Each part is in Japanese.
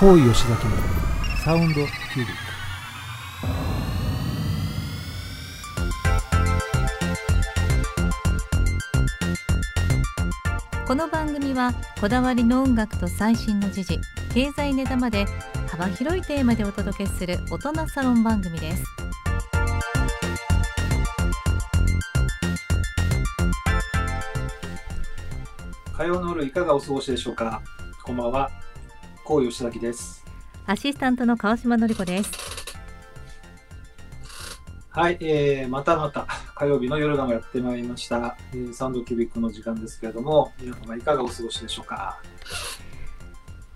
行為吉崎のサウンドキュービック。この番組はこだわりの音楽と最新の時事経済ネタまで幅広いテーマでお届けする大人サロン番組です。火曜の夜いかがお過ごしでしょうか？こんばんは高吉崎です。アシスタントの川島のり子です。はい、えー、またまた火曜日の夜がやってまいりました、えー、サウンドキュービックの時間ですけれども皆様いかがお過ごしでしょうか？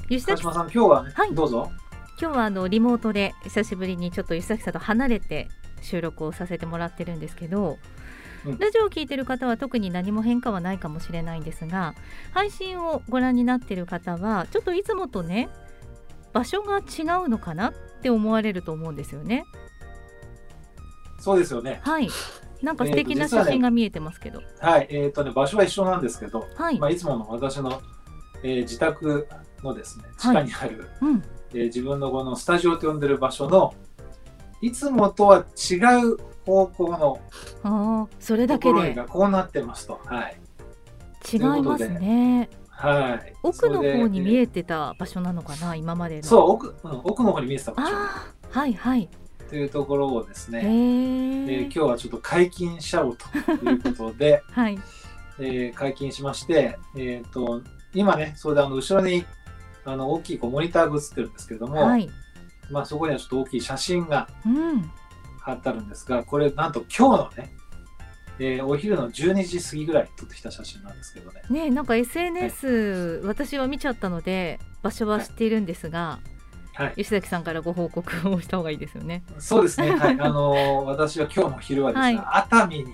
吉崎川島さん今日はね、はい。どうぞ。今日はあのリモートで久しぶりにちょっと吉崎さんと離れて収録をさせてもらってるんですけど、うんラジオを聞いてる方は特に何も変化はないかもしれないんですが配信をご覧になってる方はちょっといつもとね場所が違うのかなって思われると思うんですよね。そうですよね。はい。なんか素敵な写真が見えてますけど、はい。えっ、とね場所は一緒なんですけど、はい、まあ、いつもの私の、えー自宅のですね地下にある、うん、えー自分のこのスタジオと呼んでる場所のいつもとは違う方向のそれだけでがこうなってますと。はい。違いますね。はい。奥の方に見ええてた場所なのかな今までの。そう奥、うん、奥の方に見えてた場所はいはい。というところをですへね、えーえ今日はちょっと解禁しちゃおうということで、はいえー解禁しまして、えっ、と今ねそれであの後ろにあの大きいこうモニターが映ってるんですけれども、はい。まあそこにはちょっと大きい写真がうん。貼ってあるんですが、これなんと今日のね、えーお昼の12時過ぎぐらいに撮ってきた写真なんですけどね。ねなんか SNS、私は見ちゃったので場所は知っているんですが、はい。吉崎さんからご報告をした方がいいですよね。そうですね。はい。あのー私は今日の昼はですね、熱海に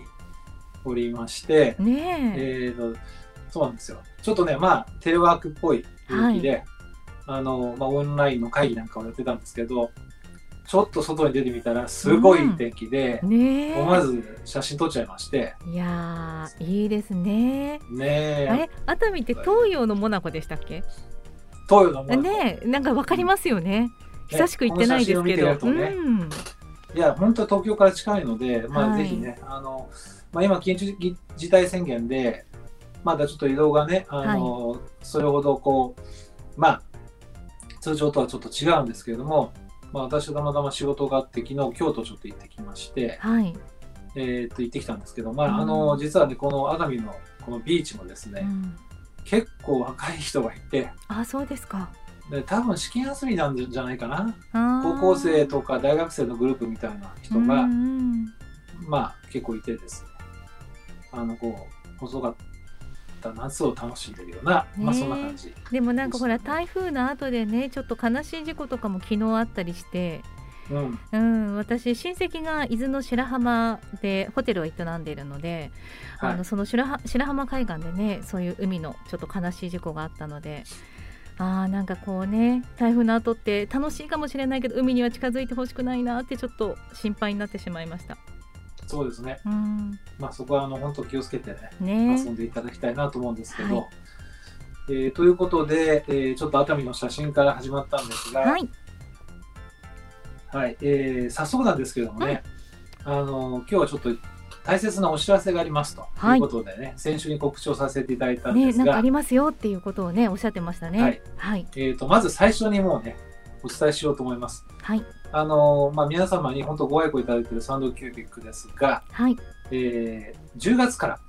おりまして、ねえ。えーと、そうなんですよ。ちょっとね、まあ、テレワークっぽい雰囲気で、あのーまあ、オンラインの会議なんかをやってたんですけど、ちょっと外に出てみたら、すごい天気で、ねえ。思わず写真撮っちゃいまして、いやーいいですね。ねえ、あれ？熱海って東洋のモナコでしたっけ？東洋のものねえなんかわかりますよね。ね久しく行ってないですけど。ね。いや、本当東京から近いので、まあ、はい。ぜひね、あの、まあ、今、緊急事態宣言で、まだちょっと移動がね、あの、それほどこう、まあ、通常とはちょっと違うんですけれども、まあ、私はたまたま仕事があって、昨日、京都ちょっと行ってきまして、うんはい。えーっと、行ってきたんですけど、まうんあ、あの、実はね、この熱海のこのビーチもですね、うん結構若い人がいて、あそうですか。で多分試験休みなんじゃないかな。高校生とか大学生のグループみたいな人が、うんうんまあ結構いてですねあのこう細かった夏を楽しんでるような、まあそんな感じ。でもなんかほら台風の後でねちょっと悲しい事故とかも昨日あったりして、うん。うん、私親戚が伊豆の白浜でホテルを営んでいるので、はい。あのその白浜海岸でねそういう海のちょっと悲しい事故があったので。あーなんかこうね台風の後って楽しいかもしれないけど海には近づいてほしくないなってちょっと心配になってしまいました。そうですね。うん。まあそこはあの本当気をつけてねね。遊んでいただきたいなと思うんですけど、はい。えーということで、えーちょっと熱海の写真から始まったんですが、はい。はいえー早速なんですけどもね、あの今日はちょっと大切なお知らせがありますと。はい。いうことでね、先週に告知をさせていただいたんですが、ねなんかありますよっていうことをねおっしゃってましたね。はい。はい。えー、とまず最初にもうねお伝えしようと思います。はい。あのまあ、皆様に本当ご愛顧いただいているサンドキュービックですが、はい。えー10月から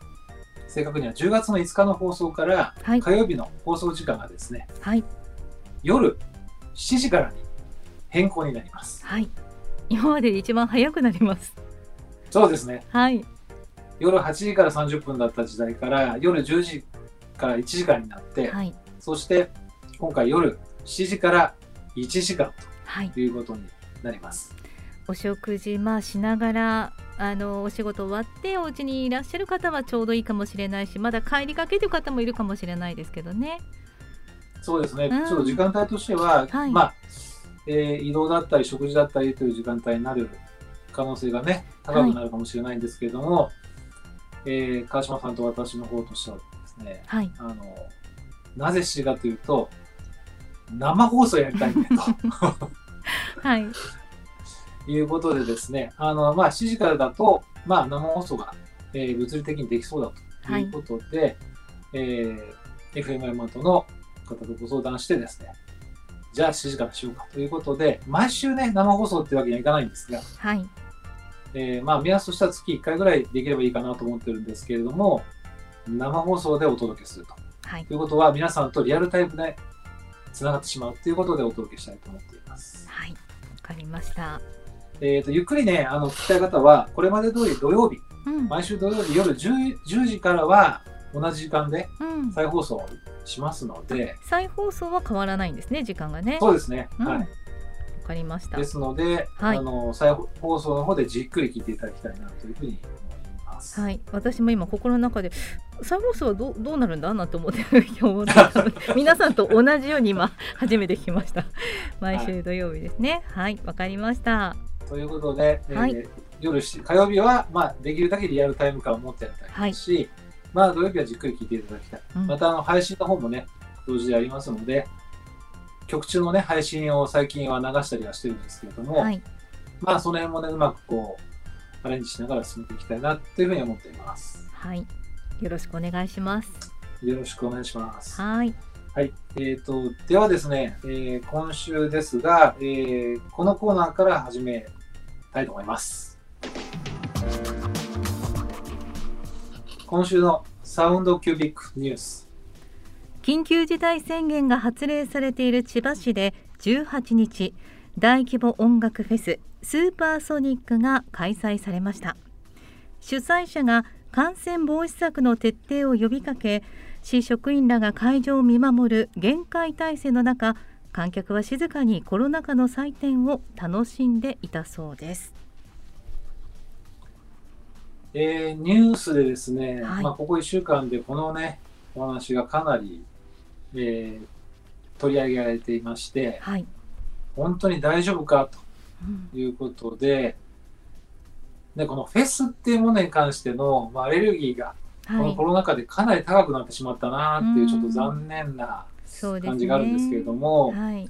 正確には10月の5日の放送からはい。火曜日の放送時間がですねはい。夜7時からに変更になります。はい。今までで一番早くなります。そうですね。はい。夜8時から30分だった時代から夜10時から1時間になって、はい。そして今回夜7時から1時間はい。ということになります。お食事まあしながらあのお仕事終わってお家にいらっしゃる方はちょうどいいかもしれないしまだ帰りがけという方もいるかもしれないですけどね。そうですね、うん。ちょっと時間帯としては、はい。まあ、えー移動だったり食事だったりという時間帯になる可能性がね高くなるかもしれないんですけれども、えー川島さんと私の方としてはですねはい。あのなぜ7時かというと生放送やりたいんだと。はい。いうことでですね、あの、まあ、7時からだと、まあ、生放送が、えー物理的にできそうだということで、えー FM ヤマトの方とご相談してですね、じゃあ7時からしようかということで、毎週ね、生放送っていうわけにはいかないんですが、はい。えーまあ、目安としては月1回ぐらいできればいいかなと思ってるんですけれども、生放送でお届けするとはい。いうことは、皆さんとリアルタイムでつながってしまうということでお届けしたいと思っています。はい。わかりました。えー、とゆっくりね、あの聞きたい方は、これまで通り土曜日、うん。毎週土曜日夜 10, 10時からは同じ時間でうん。再放送しますので、再放送は変わらないんですね、時間がね。わそうですね、うんはい。かりましたで。すので、はいあの再放送の方でじっくり聞いていただきたいなというふうにます。はい、私も今心の中で再放送はどうどうなるんだ？なと思って皆さんと同じように今初めて聞きました。毎週土曜日ですね。はい。わ、かりました。ということで、えーはい。夜7火曜日は、まあ、できるだけリアルタイム感を持ってやりたいですし、まあ、土曜日はじっくり聞いていただきたい。うん。またあの配信の方もね、同時でありますので、曲中のね、配信を最近は流したりはしてるんですけれども、はい。まあ、その辺もね、うまくこう、アレンジしながら進めていきたいなというふうに思っています。はいよろしくお願いしますよろしくお願いします。はいはい。えっ、と、ではですね、えー今週ですが、えーこのコーナーから始めたいと思います。今週のサウンドキュービックニュース。緊急事態宣言が発令されている千葉市で18日大規模音楽フェススーパーソニックが開催されました。主催者が感染防止策の徹底を呼びかけ市職員らが会場を見守る厳戒態勢の中観客は静かにコロナ禍の祭典を楽しんでいたそうです。えーニュースでですね、はい。まあ、ここ1週間でこのね、お話がかなり、えー取り上げられていまして、はい、本当に大丈夫かうんということで、でこのフェスっていうものに関しての、まあ、アレルギーがこはい。のコロナ禍でかなり高くなってしまったなっていううん。ちょっと残念な感じがあるんですけれども、はい。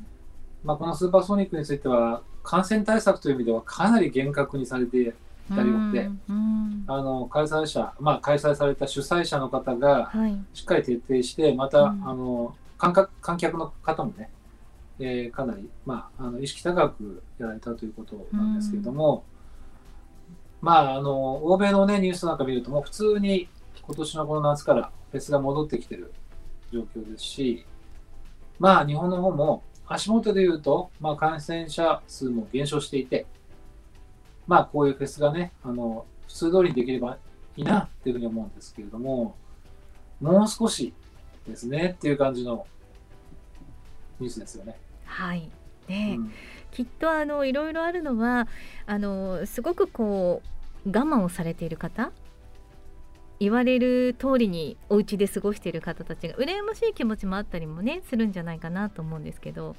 まあ、このスーパーソニックについては感染対策という意味ではかなり厳格にされていたようで、うん。うん。あの開催者、まあ、開催された主催者の方がはい。しっかり徹底してまた、うん。あの観客観客の方もね、えーかなり、まあ、あの意識高くやられたということなんですけれども、まああの欧米の、ね、ニュースなんか見るともう普通に今年のこの夏からフェスが戻ってきてる状況ですしまあ日本の方も足元で言うと、まあ、感染者数も減少していてまあこういうフェスがねあの普通通りにできればいいなっていうふうに思うんですけれどももう少しですねっていう感じのニュースですよね。はい。うね、ん。きっとあのいろいろあるのはあのすごくこう我慢をされている方言われる通りにお家で過ごしている方たちが羨ましい気持ちもあったりもねするんじゃないかなと思うんですけど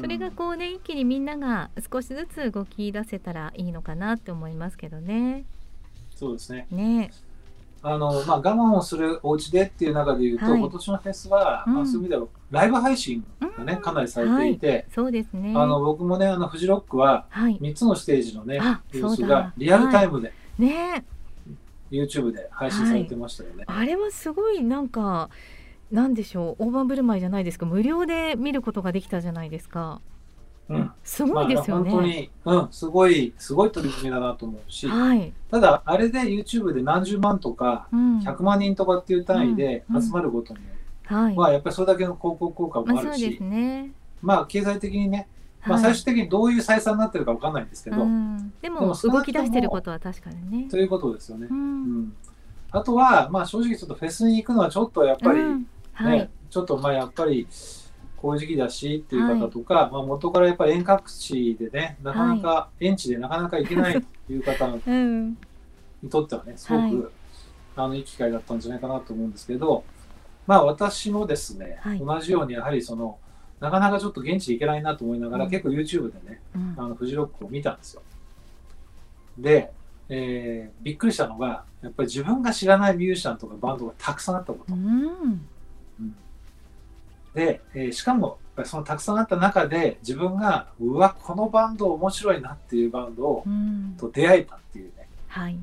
それがこうね一気にみんなが少しずつ動き出せたらいいのかなって思いますけどね。そうですね。ねあの、まあ、我慢をするお家でっていう中で言うと、はい。今年のフェスは、うん。まあ、そういう意味ではライブ配信がね、うん。かなりされてい。て、そうですね。あの僕もね、あのフジロックははい。3つのステージのねあ、様子がリアルタイムで、ね。YouTube で配信されてましたよね。あれはすごいなんかなんでしょう。大盤振る舞いじゃないですか。無料で見ることができたじゃないですかうん、すごいですよね、まあ、本当に、うん、すごい、すごい取り組みだなと思うし、はい、ただ、あれで YouTube で何十万とか、うん、100万人とかっていう単位でうん集まることにはい、は、やっぱりそれだけの広告効果まもあるしあそうです、ね。まあ、経済的にね、まあ、はい。最終的にどういう採算になってるかわかんないんですけど、うん、でも動き出してることは確かにね。ということですよね。う。、うん。ん、あとは、まあ、正直ちょっとフェスに行くのはちょっとやっぱり、ねうん。はい、ちょっとまあやっぱりこういう時期だしっていう方とか、まあ、元からやっぱり遠隔地でねなかなか、遠地でなかなか行けないという方 うん、にとってはねすごく、はい。あのいい機会だったんじゃないかなと思うんですけどまあ私もですね、はい。同じようにやはりそのなかなかちょっと現地行けないなと思いながら、うん。結構 YouTube でねうん。あのフジロックを見たんですよ。で、えーびっくりしたのがやっぱり自分が知らないミュージシャンとかバンドがたくさんあったこと。うんで、えーしかもぱりそのたくさんあった中で自分がうわこのバンド面白いなっていうバンドをうん。と出会えたっていうね。はい。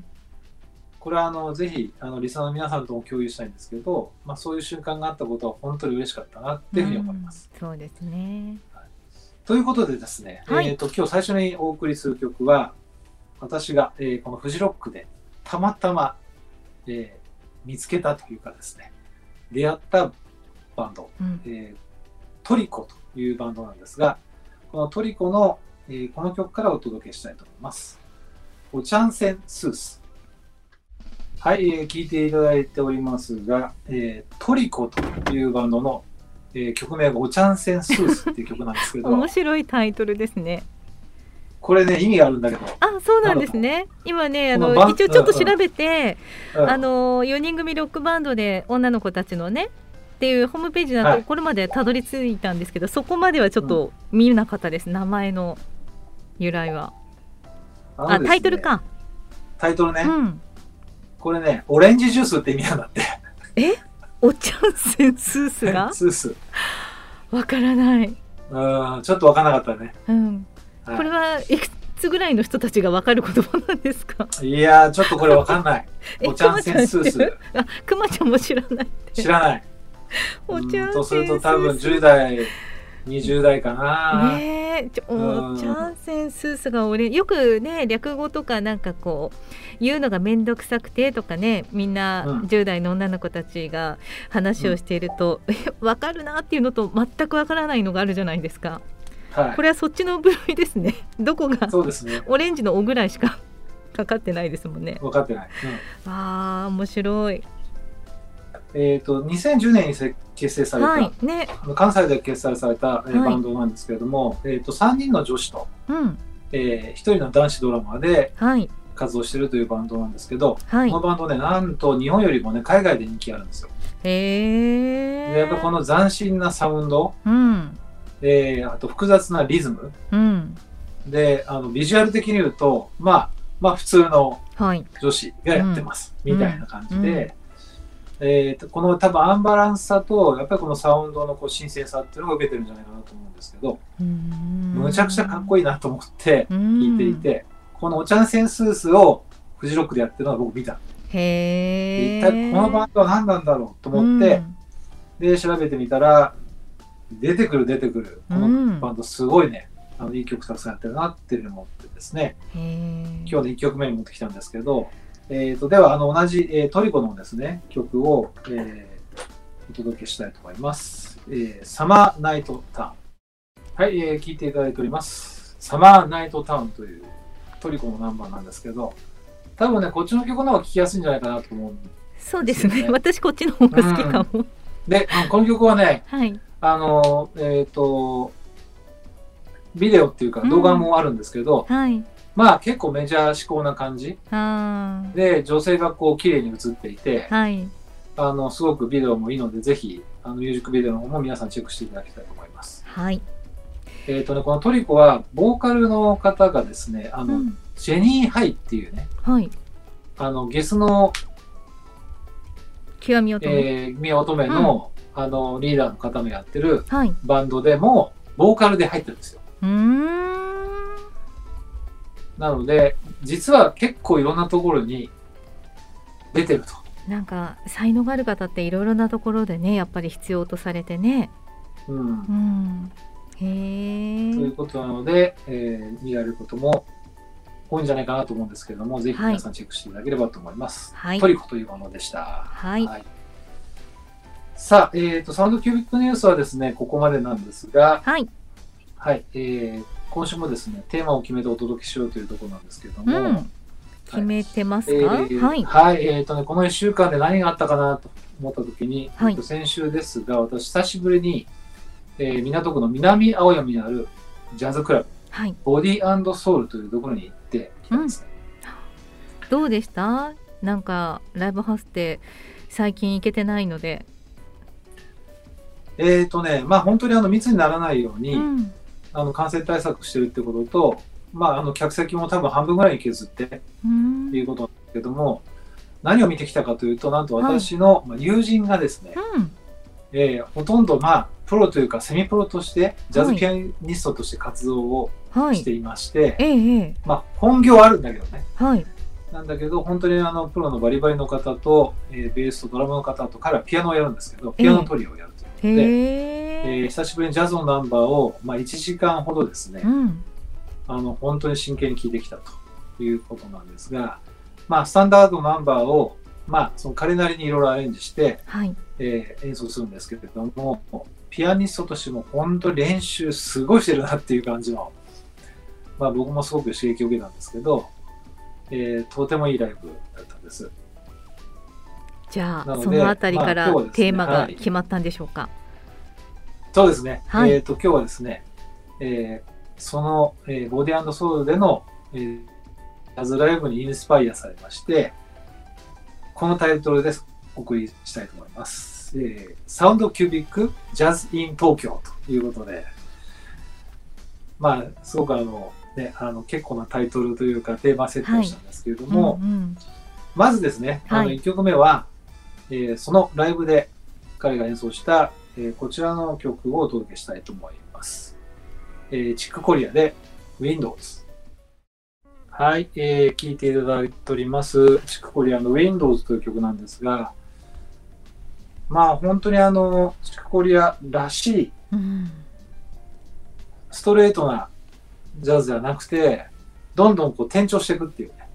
これはあのぜひあのリスナーの皆さんとも共有したいんですけど、まあ、そういう瞬間があったことは本当に嬉しかったなっていうふうに思います。うん。そうですね。ということでですね、はい。えー、と今日最初にお送りする曲は私が、えーこのフジロックでたまたま、えー見つけたというかですね出会ったバンド、うん。えートリコというバンドなんですがこのトリコの、えーこの曲からお届けしたいと思います。おちゃんせんスース。はい、えー聞いていただいておりますが、えートリコというバンドの、えー曲名がおちゃんせんスースっていう曲なんですけど。面白いタイトルですね。これね意味があるんだけど、あそうなんですね。今ねあの一応ちょっと調べて、うん。あの4人組ロックバンドで女の子たちのねっていうホームページだはい。とこれまでたどり着いたんですけど、そこまではちょっと見なかったです、名前の由来は。あねタイトルか、タイトルね、うん。これねオレンジジュースって意味なんだって。お茶せんスースが？スース わからない、うんちょっと分からなかったね、うん、はい。これはいくつぐらいの人たちがわかる言葉なんですか？いやーちょっとこれ分かんない。えおちゃんせんスー。スあくまちゃんも知らない知らない お茶うんとすると多分10代20代かな、ねえちょうん。おチャンセンスースが俺よくね略語とかなんかこう言うのが面倒くさくてとかねみんなうん。10代の女の子たちが話をしていると、え分かるなっていうのと全く分からないのがあるじゃないですか。はい。これはそっちの部類ですね。どこがそうですね。オレンジの「お」ぐらいしかかかってないですもんね。分かってない、うん。あー面白いえっ、と2010年にせ結成された、はいね。あの関西で結成された、えーはい。バンドなんですけれども、えー、と3人の女子と、うん。え1人の男子ドラマーではい。活動しているというバンドなんですけど、はい。このバンドねなんと日本よりもね海外で人気あるんですよ。へやっぱこの斬新なサウンド、うん。えーあと複雑なリズム。うん。であのビジュアル的に言うとまあまあ普通のはい。女子がやってます、うん。みたいな感じで、うんえーとこの多分アンバランスさとやっぱりこのサウンドのこう新鮮さっていうのが受けてるんじゃないかなと思うんですけど、むむちゃくちゃかっこいいなと思って聞聞いていて、このおちゃんセンスースをフジロックでやってるのは僕見た。へえ一体このバンドは何なんだろうと思って、で調べてみたら出てくる出てくるこのバンドすごいね、あのいい曲たくさんやってるなっていうふうに思ってですね。今日の1曲目に持ってきたんですけど、えー、とではあの同じ、えートリコのですね曲を、えーお届けしたいと思います、えーサマーナイトタウン。はい、えー聞いていただいております。サマーナイトタウンというトリコのナンバーなんですけど多分ねこっちの曲の方が聴きやすいんじゃないかなと思うそうですね。ですよね。私こっちの方が好きかも、であのこの曲はねはい。あのえっ、とビデオっていうか動画もあるんですけど、はいまあ結構メジャー志向な感じ。あで女性がこう綺麗に映っていて、ーはい。あのすごくビデオもいいのでぜひあのミュージックビデオの方も皆さんチェックしていただきたいと思います。はい、えっ、とねこのトリコはボーカルの方がですねあの、うん。ジェニー・ハイっていうねはい。あのゲスの、極み乙女、えー、宮乙女の,、あのリーダーの方もやってるはい。バンドでもボーカルで入ってるんですよ。うーんなので実は結構いろんなところに出てると。なんか才能がある方っていろいろなところでねやっぱり必要とされてね。うん。うん。へというえことなので、えー見られることも多いんじゃないかなと思うんですけれども、ぜひはい。皆さんチェックしていただければと思います。はい。トリコというものでした。はい。さあ、えーと、サウンドキュービックニュースはですね、ここまでなんですが、はい。はい、えー今週もですね、テーマを決めてお届けしようというところなんですけれども、うん。決めてますえか、ーはい。はい、えーとね、この1週間で何があったかなと思ったときに、はい。えーと先週ですが、私、久しぶりに、えー港区の南青山にあるジャズクラブ、はい。ボディソウルというところに行ってきたんですね。どうでした？なんかライブハウスって最近行けてないので、えーとね、まあ本当にあの密にならないように、うんあの感染対策してるってことと、まああの客席も多分半分ぐらいに削ってってうん。いうことなんですけども、何を見てきたかというと、なんと私のまあ友人がですね、うん。えーほとんどまあプロというかセミプロとしてジャズピアニストとして活動をはい。していまして、ええええ。まあ本業はあるんだけどね。はい。なんだけど本当にあのプロのバリバリの方と、えーベースとドラムの方と彼はピアノをやるんですけどピアノトリオをやるということで、へええ。ー久しぶりにジャズのナンバーを、まあ、1時間ほどですね、うん。あの本当に真剣に聴いてきたということなんですが、まあ、スタンダードナンバーを、まあ、その彼なりにいろいろアレンジして、はい。えー演奏するんですけれどもピアニストとしても本当に練習すごいしてるなっていう感じの、まあ、僕もすごく刺激を受けたんですけど、えーとてもいいライブだったんです。じゃあ、そのあたりからまあねテーマがはい決まったんでしょうか？そうですね。はいえっ、と、今日はですね、えーその、えーボディソウルでの、えージャズライブにインスパイアされまして、このタイトルでお送りしたいと思います。えーサウンドキュービックジャズイン東京ということで、まあ、すごくあの、ね、あの結構なタイトルというかテーマ設定をしたんですけれども、うんうんまずですね、あのはい1曲目は、えーそのライブで彼が演奏した、えーこちらの曲をお届けしたいと思います。えーチックコリアで Windows。はい、えー聴いていただいております、チックコリアの Windows という曲なんですが、まあ本当にあの、チックコリアらしいうんストレートなジャズではなくて、どんどんこう転調していくっていうね、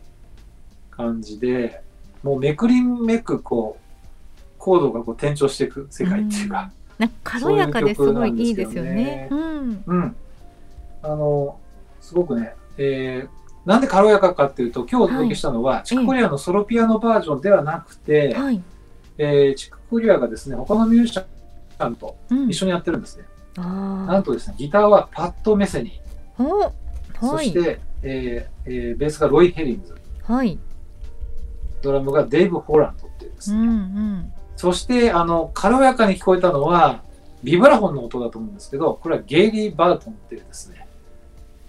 感じで、もうめくりめくこう、コードがこう転調していく世界っていうか、なんか軽やかですごいいいですよね。うん。うん。あの、すごくね、えーなんで軽やかかっていうと、今日お届けしたのは、チックコリアのソロピアノバージョンではなくて、はい。えーチックコリアがですね、他のミュージシャンとうん一緒にやってるんですね。あなんとですね、ギターはパッド・メセニー、そはい。して、えーえーベースがロイ・ヘインズ、はい。ドラムがデイブ・ホランドっていうですね、うんうん。そして、あの、軽やかに聞こえたのは、ビブラフォンの音だと思うんですけど、これはゲイリー・バートンっていうですね、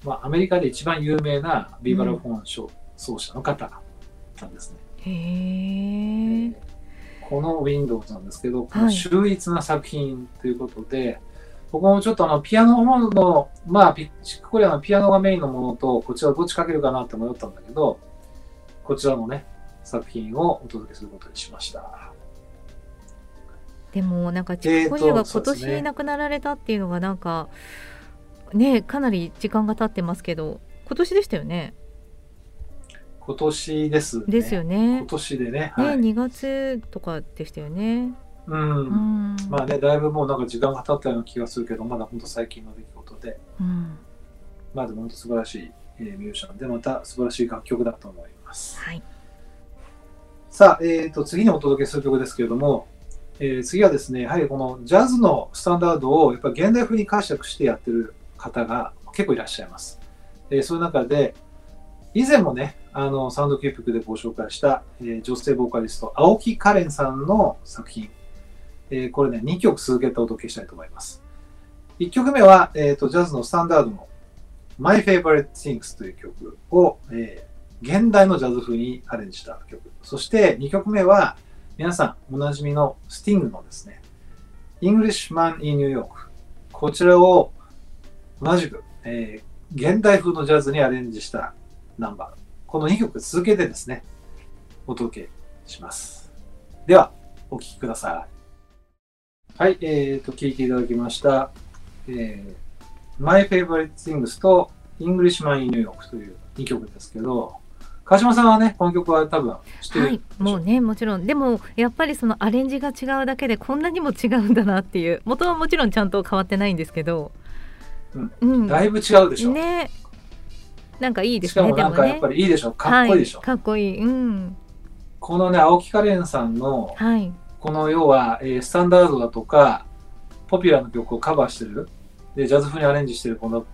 まあ、アメリカで一番有名なビブラフォン奏奏者の方なんですね。へえ。この Windows なんですけど、こはいの秀逸な作品ということで、僕もちょっとあのピアノの方の、まあ、ピチックコリアのピアノがメインのものと、こちらどっちかけるかなって迷ったんだけど、こちらのね、作品をお届けすることにしました。でもなんかチックコリアが今年亡くなられたっていうのがなんかねかなり時間が経ってますけど今年でしたよね？今年ですね。ですよね今。年でね。ね、はい。2月とかでしたよね。うん。うん。まあね、だいぶもうなんか時間が経ったような気がするけど、まだ本当最近の出来事で、うん。まあでも本当素晴らしい、えーミュージシャンで、また素晴らしい楽曲だと思います。はい。さあ、えー、と次にお届けする曲ですけれども、えー次はですね、やはりこのジャズのスタンダードをやっぱ現代風に解釈してやってる方が結構いらっしゃいます。えーそういう中で、以前もね、あのサウンドキューピックでご紹介した、えー女性ボーカリスト、青木カレンさんの作品、えこれね、2曲続けてお届けしたいと思います。1曲目は、えー、とジャズのスタンダードの My Favorite Things という曲を、え現代のジャズ風にアレンジした曲。そして2曲目は、皆さんおなじみのスティングのですね、Englishman in New York。こちらを同じく、えー現代風のジャズにアレンジしたナンバー。この2曲続けてですね、お届けします。では、お聴きください。はい、えーと、聴いていただきました。えー My Favorite Things と Englishman in New York という2曲ですけど、川島さんはね、この曲は多分知ってるはい、もうねもちろん。でもやっぱりそのアレンジが違うだけでこんなにも違うんだなっていう。元はもちろんちゃんと変わってないんですけど、うん。だいぶ違うでしょ？ね。なんかいいでしかすねでもねもなんかやっぱりいいでしょ？かっこいいでしょ？はい、かっこいい。うん。このね、青木カレンさんの、はい。この要は、えースタンダードだとか、ポピュラーな曲をカバーしてる、で、ジャズ風にアレンジしてるこの、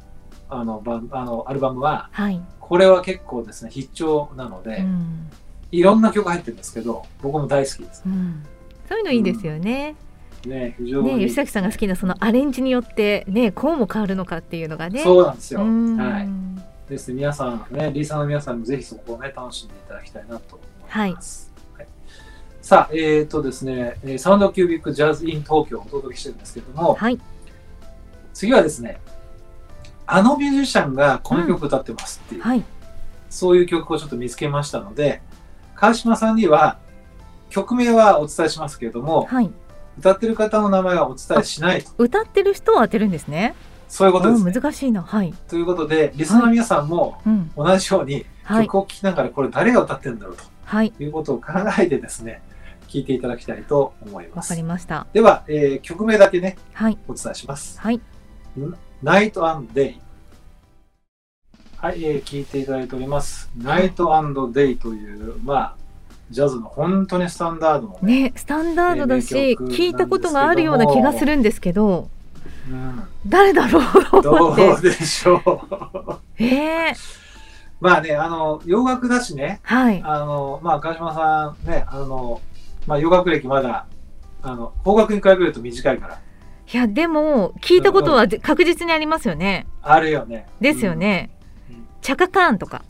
あの、バンあのアルバムは、はい、これは結構ですね、必聴なので、うんいろんな曲入ってるんですけど、僕も大好きですう。ん、そういうのいいですよね。ね、非常に。ね吉崎さんが好きなそのアレンジによってねこうも変わるのかっていうのがね。そうなんですよ。うんはい。ですね、皆さん、ね、リーサーの皆さんもぜひそこをね、楽しんでいただきたいなと思います。はいさあ、えっ、とですね、えーサウンドキュービックジャズイン東京をお届けしてるんですけども、はい次はですね、あのミュージシャンがこの曲歌ってますっていう、はい。そういう曲をちょっと見つけましたので、川島さんには曲名はお伝えしますけれども、はい。歌ってる方の名前はお伝えしないと。歌ってる人を当てるんですね。そういうことです、おね。難しいな。はい。ということで、リスナーの皆さんもうん。同じようにはい。曲を聴きながらこれ誰が歌ってるんだろうはい。ということを考えてですね、聴いていただきたいと思いますわかり。ました。では、えー曲名だけね、はい。お伝えします。はい。ナイトデイ。はい、えー聞いていただいております。ナイトデイという、まあ、ジャズの本当にスタンダードのね、ね、スタンダードだし、聞いたことがあるような気がするんですけど、うん、誰だろう？とど思って。うでしょう。ええまあね、あの、洋楽だしね、はい。あの、まあ、川島さんね、あの、まあ、洋楽歴まだ、あの、邦楽に比べると短いから、いや、でも、聞いたことは確実にありますよね。あるよね。ですよねうんうん。チャカカーンとか。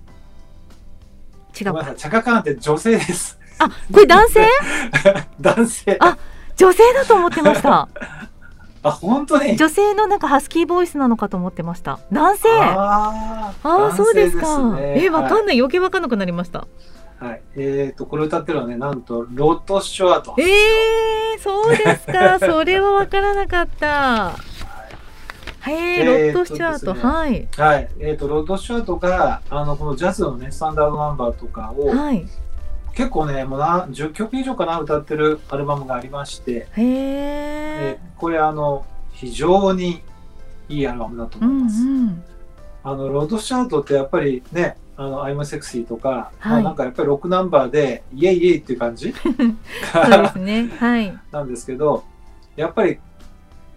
違うか。チャカカーンって女性です。あ、これ男性？男性。あ女性だと思ってました。あ、本当に？女性のなんかハスキーボイスなのかと思ってました。男性？ああそうですか。男性ねえ、わかんはない。余計わかんなくなりました。い。はいえっ、と、これ歌ってるのはね、なんと、ロッド・シュワート。ええそうですか。それはわからなかった。へえ、えーロッド・スチュアート。ねはい。はい。えっ、と、ロッド・シュワートが、あの、このジャズのね、スタンダードナンバーとかを、はい。結構ね、もうな10曲以上かな、歌ってるアルバムがありまして、へええ。これ、あの、非常にいいアルバムだとうんう思います。ん。あの、ロード・シュワートってやっぱりね、あの、I'm Sexy とか、まはいあなんかやっぱりロックナンバーで、イエイイエイっていう感じ そうですね。はい。なんですけど、やっぱり、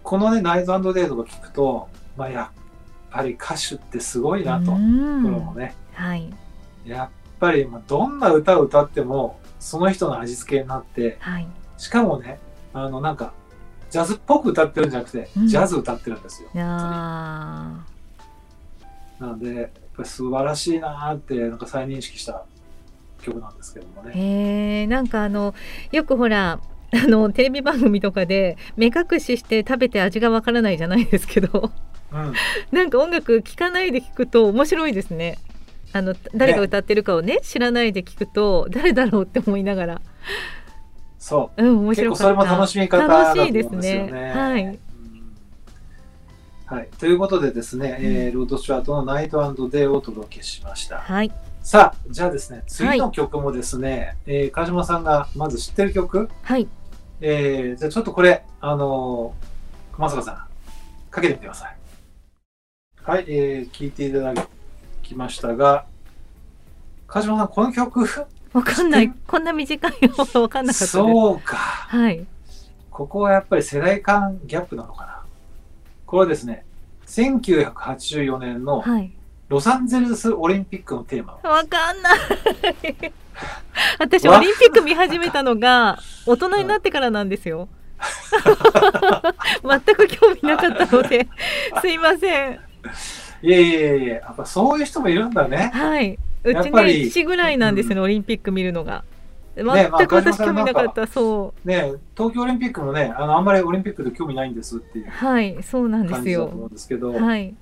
このね、ナイズデイとか聞くと、まあ、やっぱり歌手ってすごいなと、うプんロもね。はい。やっぱり、まあ、どんな歌を歌っても、その人の味付けになって、はい。しかもね、あの、なんか、ジャズっぽく歌ってるんじゃなくて、うんジャズ歌ってるんですよ。なので、ぱり素晴らしいなーって、なんか再認識した曲なんですけどもーね。へえ。なんかあのよくほら。あのテレビ番組とかで目隠しして食べて味がわからないじゃないですけどうん。なんか音楽聴かないで聞くと面白いですねあの誰が歌ってるかをね知らないで聞くと誰だろうって思いながらそう。うん面結白かった構それも楽しみ方だと思うん楽しいですね。ねはいうんはい、ということでですね、えーロード・シュワートのナイトデイをお届けしました。はい。さあ、じゃあですね、次の曲もですね、えー川島さんがまず知ってる曲、はい。えーじゃあちょっとこれ、あのー熊坂さん、かけてみてください。はい、えー聞いていただきましたが、川島さん、この曲、わかんない。こんな短いのわかんなかったそうか。はい。ここはやっぱり世代間ギャップなのかな？これはですね、1984年のはい。ロサンゼルスオリンピックのテーマ。わかんない。私オリンピック見始めたのが大人になってからなんですよ。全く興味なかったのですいません。いえいえいえ、やっぱそういう人もいるんだね。はい。うちね父ぐらいなんですよね、オリンピック見るのが全まあく私興味なかった、そね東京オリンピックもね、あのあんまりオリンピックで興味ないんですっていううはいそうなんです感じだと思ようんですけど、はい。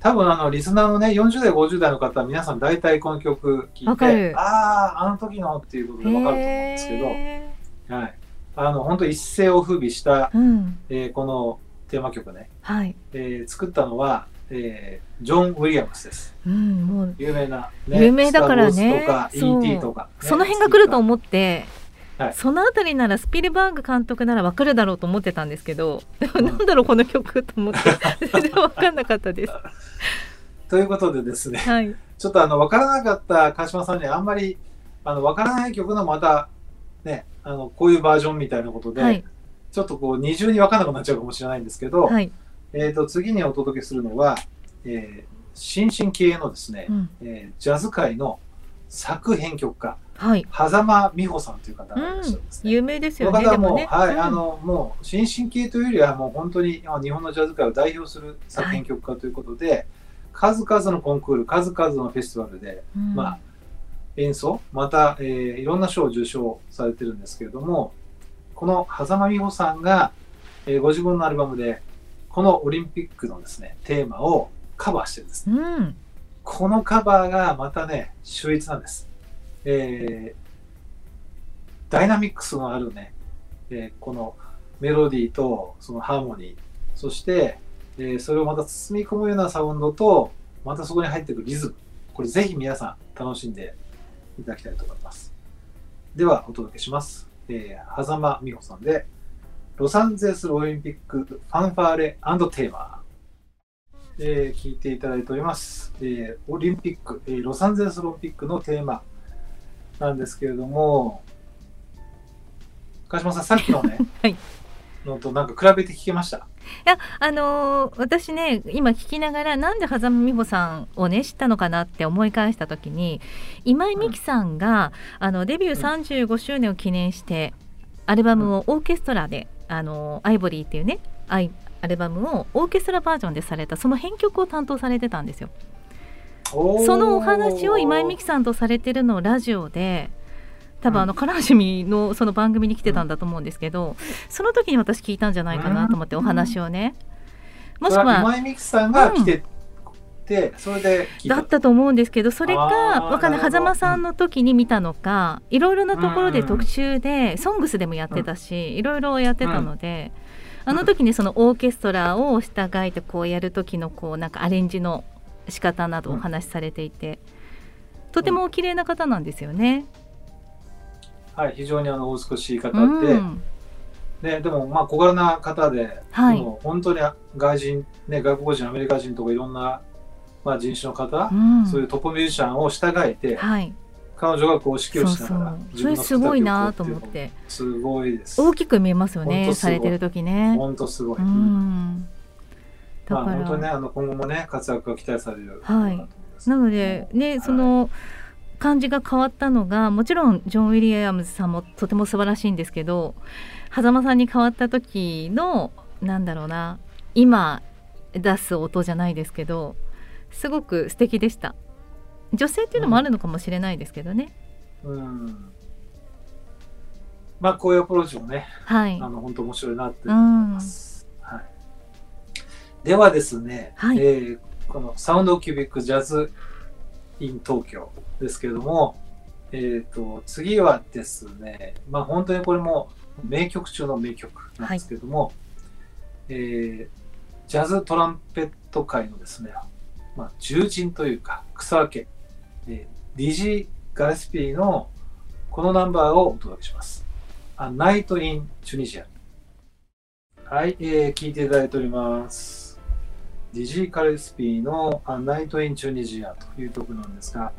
多分あのリスナーのね、40代、50代の方は皆さん大体この曲聞いてああ、あの時のっていうことでわかると思うんですけへど、はい。あの、本当一世を風靡した、ーうん。えーこのテーマ曲ね、はい。えー作ったのは、えージョン・ウィリアムスです。うんもう有名な、有名だからね。そう。E.T. とか、ね。その辺が来ると思って、はい。そのあたりならスピルバーグ監督ならわかるだろうと思ってたんですけど、でなんだろうこの曲と思って。全然わかんなかったです。ということでですね、はい、ちょっとあの、わからなかった川島さんにはあんまり、あの、わからない曲のまた、ね、あの、こういうバージョンみたいなことで、はい、ちょっとこう、二重にわからなくなっちゃうかもしれないんですけど、はい、えっ、と、次にお届けするのは、えー新進気鋭のですね、うん、えージャズ界の作編曲家、はい、狭間美穂さんという方がいらうんっしゃるんです、ね。有名ですこよね。の方も、でもね、はい、うん。あの、もう、新進気鋭というよりは、もう本当にあ日本のジャズ界を代表する作編曲家ということで、数々のコンクール、数々のフェスティバルで、うん。まあ、演奏、また、えーいろんな賞を受賞されてるんですけれども、この狭間美穂さんが、えーご自分のアルバムで、このオリンピックのですね、テーマをカバーしてるんです。うん。このカバーがまたね、秀逸なんです。えーダイナミックスのあるね、えーこのメロディーとそのハーモニー、そして、えーそれをまた包み込むようなサウンドと、またそこに入ってくるリズム。これぜひ皆さん楽しんでいただきたいと思います。では、お届けします。えー、狭間美穂さんで、ロサンゼルスオリンピックファンファーレテーマ。えー聞いていただいております、えーオリンピック、えーロサンゼルスオリンピックのテーマ。なんですけれども、川島さん、さっきのね、はい。のとなんか比べて聞けました？いやあのー私ね今聞きながらなんで狭間美穂さんをね知ったのかなって思い返した時に今井美樹さんが、あのデビュー35周年を記念してアルバムをオーケストラで「あのアイボリー」っていうねアイアルバムをオーケストラバージョンでされたその編曲を担当されてたんですよ。そのお話を今井美樹さんとされてるのをラジオで多分あの唐橋美のその番組に来てたんだと思うんですけど、その時に私聞いたんじゃないかなと思ってお話をね。もしくは今井美樹さんが来てて、それでだったと思うんですけどそれあかーわかんない狭間さんの時に見たのかいろいろなところで特集で「ソングス」でもやってたしいろいろやってたので、あの時にそのオーケストラを従えてこうやる時のこうなんかアレンジの仕方などお話しされていて、とてもお綺麗な方なんですよね。はい、非常にあのお美しい方うで、ん。ね、でもまあ小柄な方で、はい。でも本当に外人、ね、外国人、アメリカ人とかいろんな、まあ、人種の方、うん。そういうトップミュージシャンを従えて、はい、彼女がこう指揮をしながらうそれすごいなと思って。すごいです。大きく見えますよねされてる時ね。本当すごい。うん。だまあ、から、本当にね、あの今後もね、活躍が期待される。はい。なのでね、はい。その感じが変わったのがもちろんジョン・ウィリアムズさんもとても素晴らしいんですけど狭間さんに変わった時のなんだろうな今出す音じゃないですけどすごく素敵でした。女性っていうのもあるのかもしれないですけどね、うん。まあ、こういうアプローチもね、はい。あの本当面白いなってう思いんます。はい、ではですね、はい。えーこのサウンドキュービックジャズイン東京ですけれども、えー、と次はですね、まあ、本当にこれも名曲中の名曲なんですけれども、えージャズトランペット界のですね、まあ、重鎮というか草分け、えー、ディジー・ガレスピーのこのナンバーをお届けします。A Night in Tunisia はい、えー、聞いていただいております。ディジー・ガレスピーの A Night in Tunisia という曲なんですが、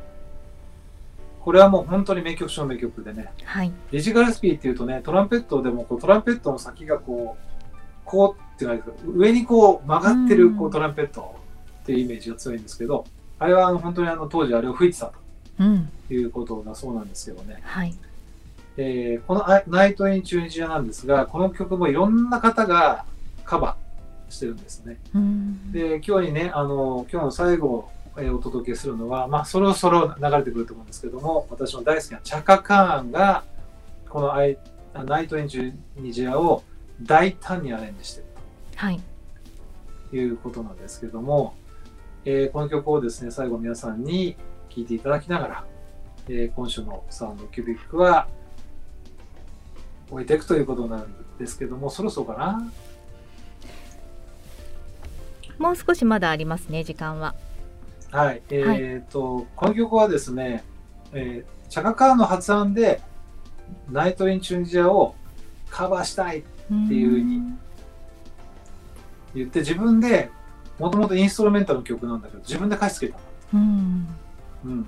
これはもう本当に名曲中の名曲でね、はい。ディジー・ガレスピーっていうとね、トランペットでもこうトランペットの先がこう、こうっていうか、上にこう曲がってるこううん。トランペットっていうイメージが強いんですけど、あれはあの本当にあの当時あれを吹いてたうん。ということだそうなんですけどね。はい。えーこのあナイト・イン・チュニジアなんですが、この曲もいろんな方がカバーしてるんですね。うん。で、今日にね、あの、今日の最後、えーお届けするのは、まあ、そろそろ流れてくると思うんですけども、私の大好きなチャカ・カーンが、このアイナイト・イン・チュニジアを大胆にアレンジしているはい。ということなんですけども、えーこの曲をですね、最後皆さんに聴いていただきながら、えー今週のサウンドキュービックは終えていくということなんですけども、そろそろかな？もう少しまだありますね時間は。はい。えっ、と、この曲はですね、えーチャカカーンの発案で、ナイト・イン・チュニジアをカバーしたいっていうふうに言って、自分で、もともとインストルメンタルの曲なんだけど、自分で歌詞つけたの。うんうん。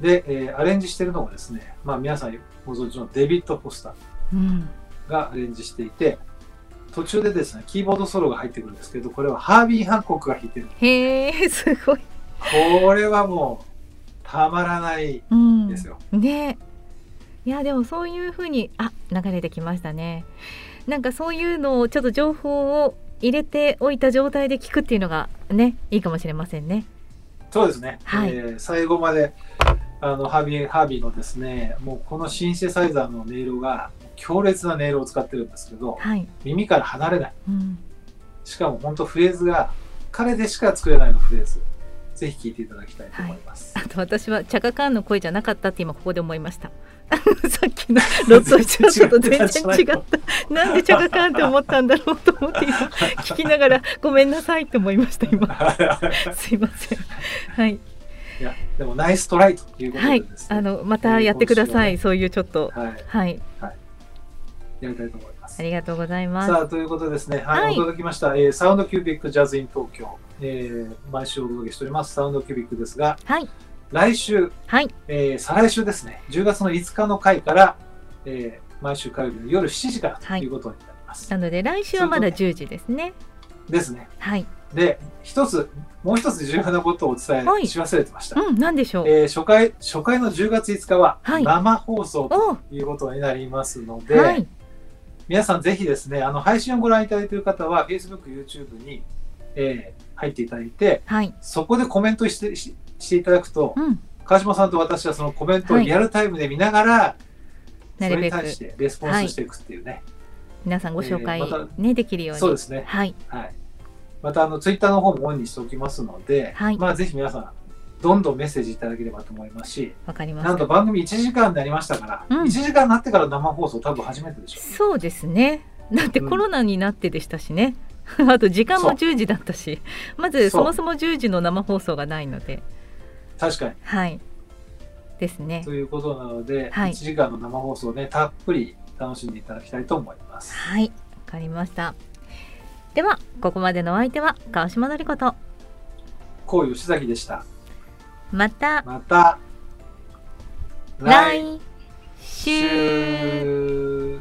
で、えーアレンジしてるのがですね、まあ皆さんご存知のデビッド・フォスターうんがアレンジしていて、途中でですね、キーボードソロが入ってくるんですけど、これはハービー・ハンコックが弾いてる。へえすごい、これはもう、たまらないうん、ですよ。ねいやでもそういうふうにあ流れてきましたねなんかそういうのをちょっと情報を入れておいた状態で聞くっていうのがねいいかもしれませんね。そうですね。はい。えー最後まで、あの、ハービー、ハービーのですね、もうこのシンセサイザーの音色が強烈な音色を使ってるんですけど、はい、耳から離れない。うん、しかも本当フレーズが彼でしか作れないのフレーズ。ぜひ聞いていただきたいと思います、あと私はチャカカーンの声じゃなかったって今ここで思いました さっきのロット一のと全然違った。なんでチャカカーンって思ったんだろうと思って今聞きながらごめんなさいって思いました今。すいません。はい。いやでもナイストライということはいでですね、あのまたやってください、えーそういうちょっと。はい。はい。やりたいと思います。ありがとうございます。さあということでですね、はい。はい。お届けしました、えーサウンドキュービックジャズイン東京、えー毎週お届けしております。サウンドキュービックですが。はい来週、はい。えー再来週ですね。10月の5日の回から、えー毎週火曜日の夜7時からとはい。いうことになります、なので来週はまだ10時ですね。ですね。はい。で一つもう一つ重要なことをお伝はい。えし忘れてました、うんなんでしょう、えー初回初回の10月5日ははい。生放送とおいうことになりますので、はい。皆さんぜひですね、あの配信をご覧いただいている方は、Facebook、YouTube に、えー入っていただいて、はい。そこでコメントしてししていただくと、うん。川島さんと私はそのコメントをはい。リアルタイムで見ながら、それに対してレスポンスしていくっていうね。皆さんご紹介、えーまねできるように。そうですね。はい。はい。また、あの、Twitter の方もオンにしておきますので、はい。まあ、ぜひ皆さん、どんどんメッセージいただければと思いますし、わかりまなんと番組1時間になりましたから、うん。1時間になってから生放送多分初めてでしょう。そうですね。だってうんコロナになってでしたしね、あと時間もそう。10時だったしまずそもそも10時の生放送がないので。確かに。はい。ですね。ということなので、はい。1時間の生放送ね、たっぷり楽しんでいただきたいと思います。はい。わかりました。ではここまでのお相手は川島のりこと。こう吉崎でした。また。また。来週。週